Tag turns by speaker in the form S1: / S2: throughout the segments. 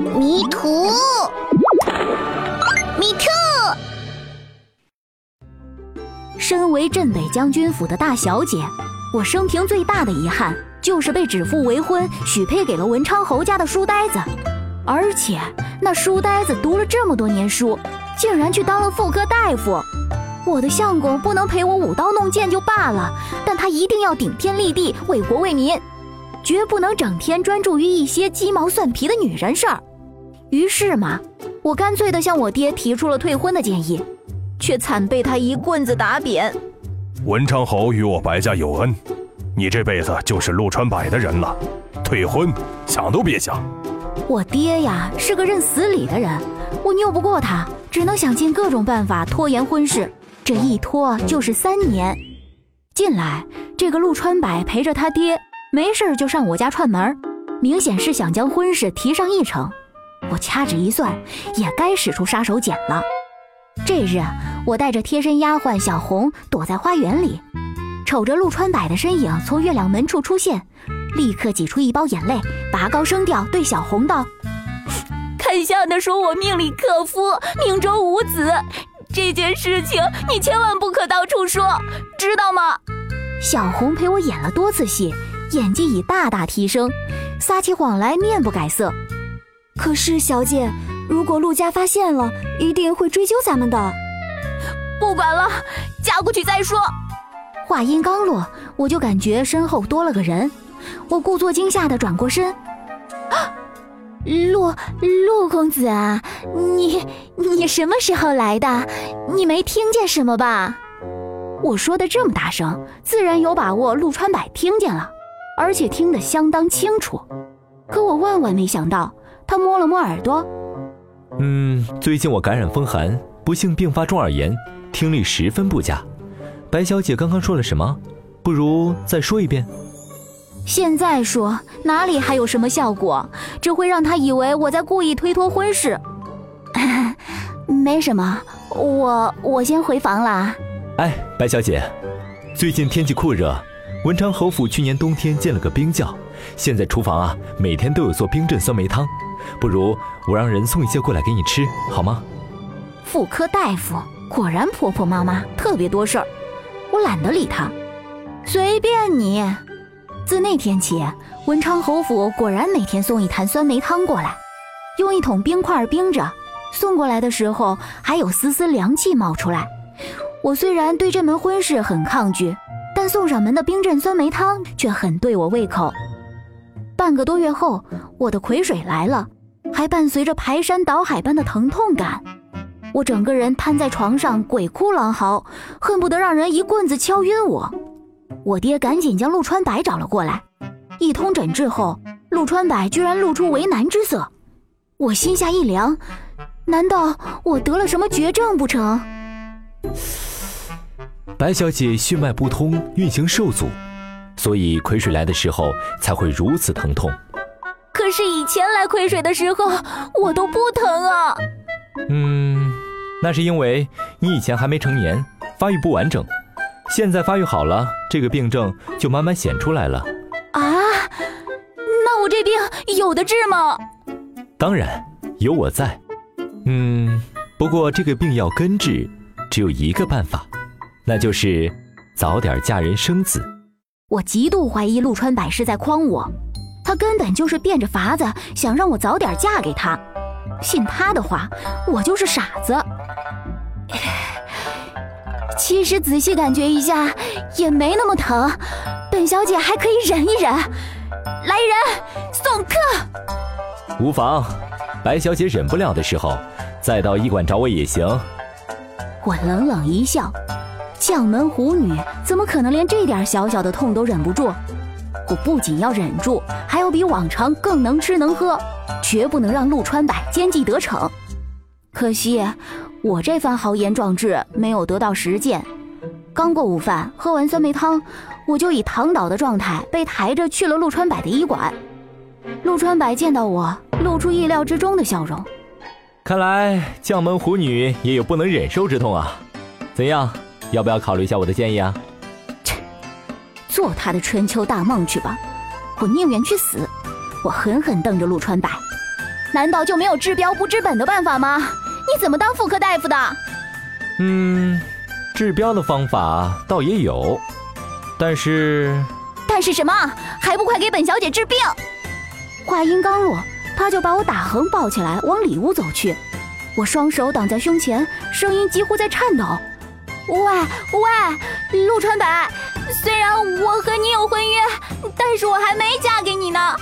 S1: 迷途，迷途。
S2: 身为镇北将军府的大小姐，我生平最大的遗憾就是被指腹为婚，许配给了文昌侯家的书呆子。而且那书呆子读了这么多年书，竟然去当了妇科大夫。我的相公不能陪我舞刀弄剑就罢了，但他一定要顶天立地，为国为民，绝不能整天专注于一些鸡毛蒜皮的女人事儿。于是嘛，我干脆的向我爹提出了退婚的建议，却惨被他一棍子打扁。
S3: 文昌侯与我白家有恩，你这辈子就是陆川柏的人了，退婚想都别想。
S2: 我爹呀是个认死理的人，我拗不过他，只能想尽各种办法拖延婚事。这一拖就是三年。近来，这个陆川柏陪着他爹，没事就上我家串门，明显是想将婚事提上议程。我掐指一算，也该使出杀手锏了。这日，我带着贴身丫鬟小红躲在花园里，瞅着陆川柏的身影从月亮门处出现，立刻挤出一包眼泪，拔高声调对小红道：“
S4: 看相的说我命里克夫，命中无子。”这件事情你千万不可到处说，知道吗？
S2: 小红陪我演了多次戏，演技已大大提升，撒起谎来面不改色。
S5: 可是小姐，如果陆家发现了，一定会追究咱们的。
S4: 不管了，嫁过去再说。
S2: 话音刚落，我就感觉身后多了个人，我故作惊吓的转过身。啊陆陆公子啊，你你什么时候来的？你没听见什么吧？我说的这么大声，自然有把握陆川柏听见了，而且听得相当清楚。可我万万没想到，他摸了摸耳朵，
S6: 嗯，最近我感染风寒，不幸并发中耳炎，听力十分不佳。白小姐刚刚说了什么？不如再说一遍。
S2: 现在说哪里还有什么效果？只会让他以为我在故意推脱婚事。没什么，我我先回房了。
S6: 哎，白小姐，最近天气酷热，文昌侯府去年冬天建了个冰窖，现在厨房啊每天都有做冰镇酸梅汤，不如我让人送一些过来给你吃，好吗？
S2: 妇科大夫果然婆婆妈妈，特别多事儿，我懒得理他，随便你。自那天起，文昌侯府果然每天送一坛酸梅汤过来，用一桶冰块冰着，送过来的时候还有丝丝凉气冒出来。我虽然对这门婚事很抗拒，但送上门的冰镇酸梅汤却很对我胃口。半个多月后，我的癸水来了，还伴随着排山倒海般的疼痛感，我整个人瘫在床上，鬼哭狼嚎，恨不得让人一棍子敲晕我。我爹赶紧将陆川柏找了过来，一通诊治后，陆川柏居然露出为难之色。我心下一凉，难道我得了什么绝症不成？
S6: 白小姐血脉不通，运行受阻，所以葵水来的时候才会如此疼痛。
S4: 可是以前来葵水的时候，我都不疼啊。
S6: 嗯，那是因为你以前还没成年，发育不完整。现在发育好了，这个病症就慢慢显出来了。啊，
S4: 那我这病有的治吗？
S6: 当然，有我在。嗯，不过这个病要根治，只有一个办法，那就是早点嫁人生子。
S2: 我极度怀疑陆川柏是在诓我，他根本就是变着法子想让我早点嫁给他。信他的话，我就是傻子。其实仔细感觉一下，也没那么疼，本小姐还可以忍一忍。来人，送客。
S6: 无妨，白小姐忍不了的时候，再到医馆找我也行。
S2: 我冷冷一笑，将门虎女怎么可能连这点小小的痛都忍不住？我不仅要忍住，还要比往常更能吃能喝，绝不能让陆川柏奸计得逞。可惜。我这番豪言壮志没有得到实践，刚过午饭，喝完酸梅汤，我就以躺倒的状态被抬着去了陆川柏的医馆。陆川柏见到我，露出意料之中的笑容。
S6: 看来将门虎女也有不能忍受之痛啊！怎样，要不要考虑一下我的建议啊？
S2: 切，做他的春秋大梦去吧！我宁愿去死！我狠狠瞪着陆川白。难道就没有治标不治本的办法吗？你怎么当妇科大夫的？
S6: 嗯，治标的方法倒也有，但是……
S2: 但是什么？还不快给本小姐治病！话音刚落，他就把我打横抱起来往里屋走去。我双手挡在胸前，声音几乎在颤抖：“喂喂，陆川柏，虽然我和你有婚约，但是我还没嫁给你呢。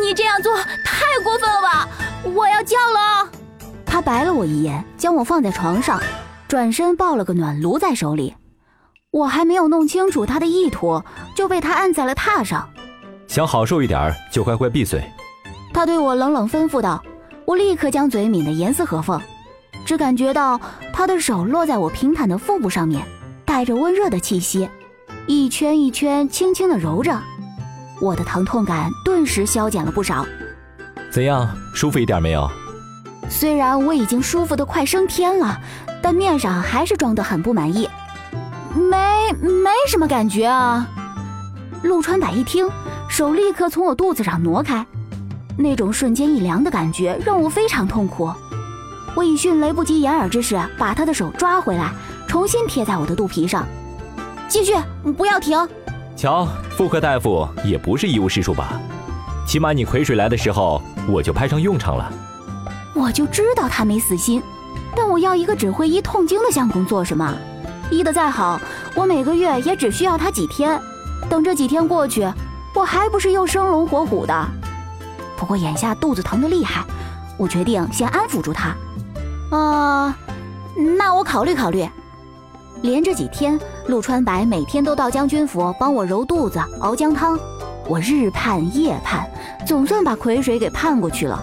S2: 你这样做太过分了吧！我要叫了。”他白了我一眼，将我放在床上，转身抱了个暖炉在手里。我还没有弄清楚他的意图，就被他按在了榻上。
S6: 想好受一点，就乖乖闭嘴。
S2: 他对我冷冷吩咐道。我立刻将嘴抿得严丝合缝，只感觉到他的手落在我平坦的腹部上面，带着温热的气息，一圈一圈轻轻的揉着，我的疼痛感顿时消减了不少。
S6: 怎样，舒服一点没有？
S2: 虽然我已经舒服的快升天了，但面上还是装得很不满意。没，没什么感觉啊。陆川柏一听，手立刻从我肚子上挪开。那种瞬间一凉的感觉让我非常痛苦，我以迅雷不及掩耳之势把他的手抓回来，重新贴在我的肚皮上，继续，不要停。
S6: 瞧，妇科大夫也不是一无是处吧？起码你葵水来的时候，我就派上用场了。
S2: 我就知道他没死心，但我要一个只会医痛经的相公做什么？医得再好，我每个月也只需要他几天，等这几天过去，我还不是又生龙活虎的？不过眼下肚子疼得厉害，我决定先安抚住他。啊，那我考虑考虑。连着几天，陆川白每天都到将军府帮我揉肚子、熬姜汤，我日盼夜盼，总算把癸水给盼过去了。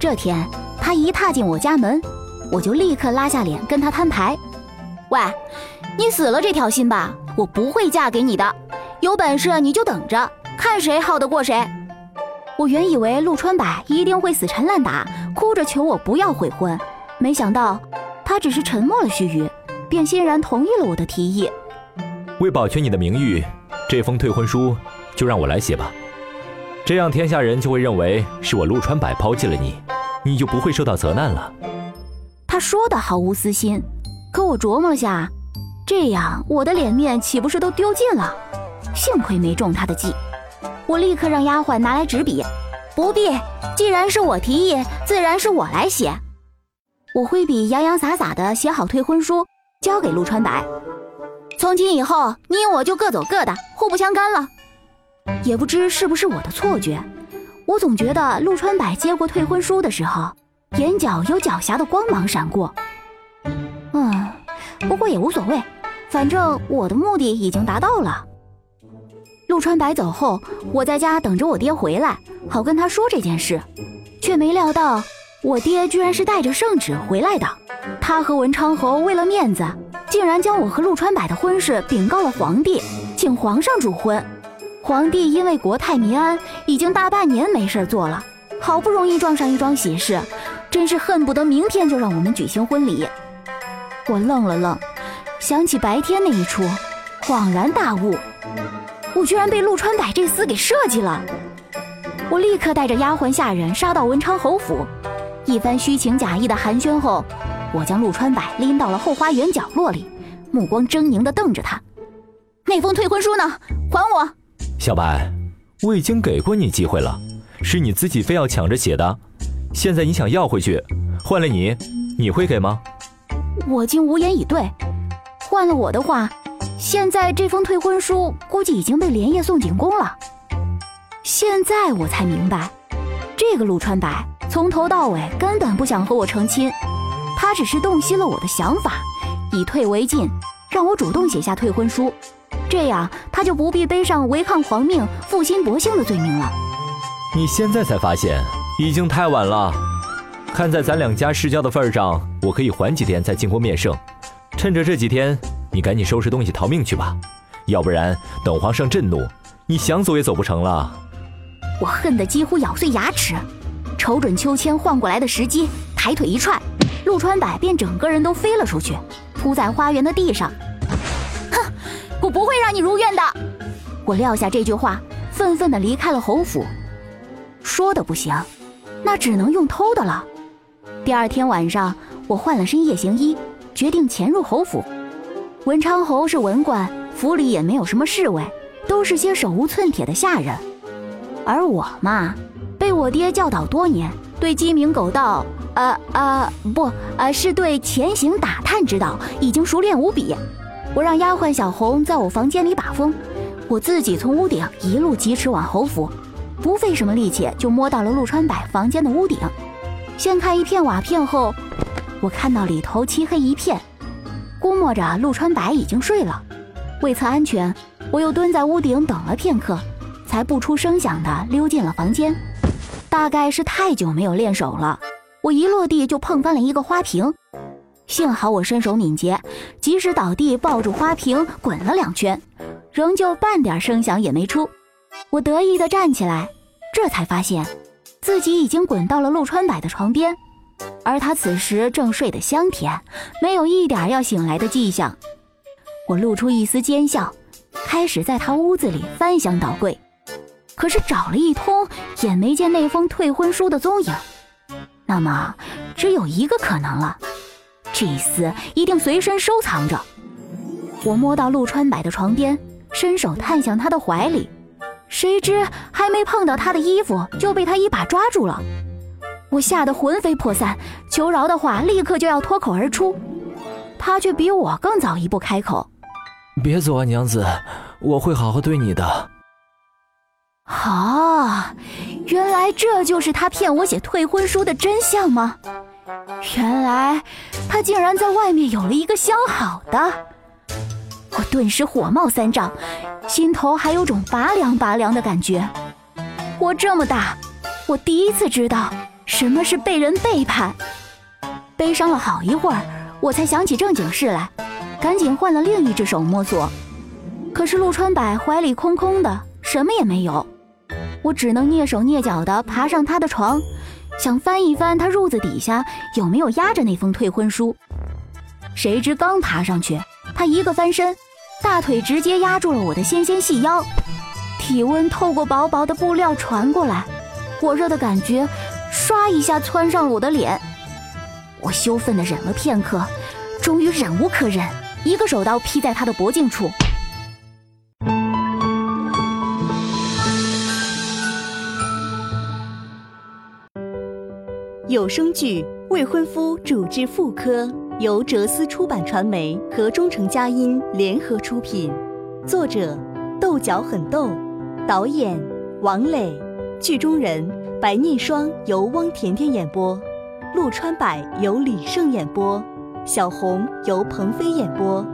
S2: 这天，他一踏进我家门，我就立刻拉下脸跟他摊牌：“喂，你死了这条心吧，我不会嫁给你的。有本事你就等着，看谁耗得过谁。”我原以为陆川柏一定会死缠烂打，哭着求我不要悔婚，没想到他只是沉默了须臾，便欣然同意了我的提议。
S6: 为保全你的名誉，这封退婚书就让我来写吧，这样天下人就会认为是我陆川柏抛弃了你，你就不会受到责难了。
S2: 他说的毫无私心，可我琢磨了下，这样我的脸面岂不是都丢尽了？幸亏没中他的计。我立刻让丫鬟拿来纸笔，不必，既然是我提议，自然是我来写。我挥笔洋洋洒洒地写好退婚书，交给陆川柏。从今以后，你我就各走各的，互不相干了。也不知是不是我的错觉，我总觉得陆川柏接过退婚书的时候，眼角有狡黠的光芒闪过。嗯，不过也无所谓，反正我的目的已经达到了。陆川白走后，我在家等着我爹回来，好跟他说这件事，却没料到我爹居然是带着圣旨回来的。他和文昌侯为了面子，竟然将我和陆川柏的婚事禀告了皇帝，请皇上主婚。皇帝因为国泰民安，已经大半年没事做了，好不容易撞上一桩喜事，真是恨不得明天就让我们举行婚礼。我愣了愣，想起白天那一出，恍然大悟。我居然被陆川柏这厮给设计了！我立刻带着丫鬟下人杀到文昌侯府，一番虚情假意的寒暄后，我将陆川柏拎到了后花园角落里，目光狰狞地瞪着他。那封退婚书呢？还我！
S6: 小白，我已经给过你机会了，是你自己非要抢着写的，现在你想要回去，换了你，你会给吗？
S2: 我竟无言以对。换了我的话。现在这封退婚书估计已经被连夜送进宫了。现在我才明白，这个陆川柏从头到尾根本不想和我成亲，他只是洞悉了我的想法，以退为进，让我主动写下退婚书，这样他就不必背上违抗皇命、负心薄幸的罪名了。
S6: 你现在才发现，已经太晚了。看在咱两家世交的份上，我可以缓几天再进宫面圣，趁着这几天。你赶紧收拾东西逃命去吧，要不然等皇上震怒，你想走也走不成了。
S2: 我恨得几乎咬碎牙齿，瞅准秋千晃过来的时机，抬腿一踹，陆川柏便整个人都飞了出去，扑在花园的地上。哼，我不会让你如愿的！我撂下这句话，愤愤地离开了侯府。说的不行，那只能用偷的了。第二天晚上，我换了身夜行衣，决定潜入侯府。文昌侯是文官，府里也没有什么侍卫，都是些手无寸铁的下人。而我嘛，被我爹教导多年，对鸡鸣狗盗，呃呃，不，呃，是对潜行打探之道已经熟练无比。我让丫鬟小红在我房间里把风，我自己从屋顶一路疾驰往侯府，不费什么力气就摸到了陆川柏房间的屋顶。掀开一片瓦片后，我看到里头漆黑一片，估摸着陆川柏已经睡了。为测安全，我又蹲在屋顶等了片刻。才不出声响地溜进了房间，大概是太久没有练手了，我一落地就碰翻了一个花瓶，幸好我身手敏捷，及时倒地抱住花瓶滚了两圈，仍旧半点声响也没出。我得意地站起来，这才发现自己已经滚到了陆川柏的床边，而他此时正睡得香甜，没有一点要醒来的迹象。我露出一丝奸笑，开始在他屋子里翻箱倒柜。可是找了一通也没见那封退婚书的踪影，那么只有一个可能了，这厮一定随身收藏着。我摸到陆川柏的床边，伸手探向他的怀里，谁知还没碰到他的衣服，就被他一把抓住了。我吓得魂飞魄散，求饶的话立刻就要脱口而出，他却比我更早一步开口：“
S6: 别走啊，娘子，我会好好对你的。”
S2: 啊，原来这就是他骗我写退婚书的真相吗？原来他竟然在外面有了一个相好的！我顿时火冒三丈，心头还有种拔凉拔凉的感觉。我这么大，我第一次知道什么是被人背叛。悲伤了好一会儿，我才想起正经事来，赶紧换了另一只手摸索。可是陆川柏怀里空空的，什么也没有。我只能蹑手蹑脚地爬上他的床，想翻一翻他褥子底下有没有压着那封退婚书。谁知刚爬上去，他一个翻身，大腿直接压住了我的纤纤细腰，体温透过薄薄的布料传过来，火热的感觉唰一下窜上了我的脸。我羞愤地忍了片刻，终于忍无可忍，一个手刀劈在他的脖颈处。
S1: 有声剧《未婚夫主治妇科》由哲思出版传媒和中诚佳音联合出品，作者豆角很豆，导演王磊，剧中人白念霜由汪甜甜演播，陆川柏由李胜演播，小红由鹏飞演播。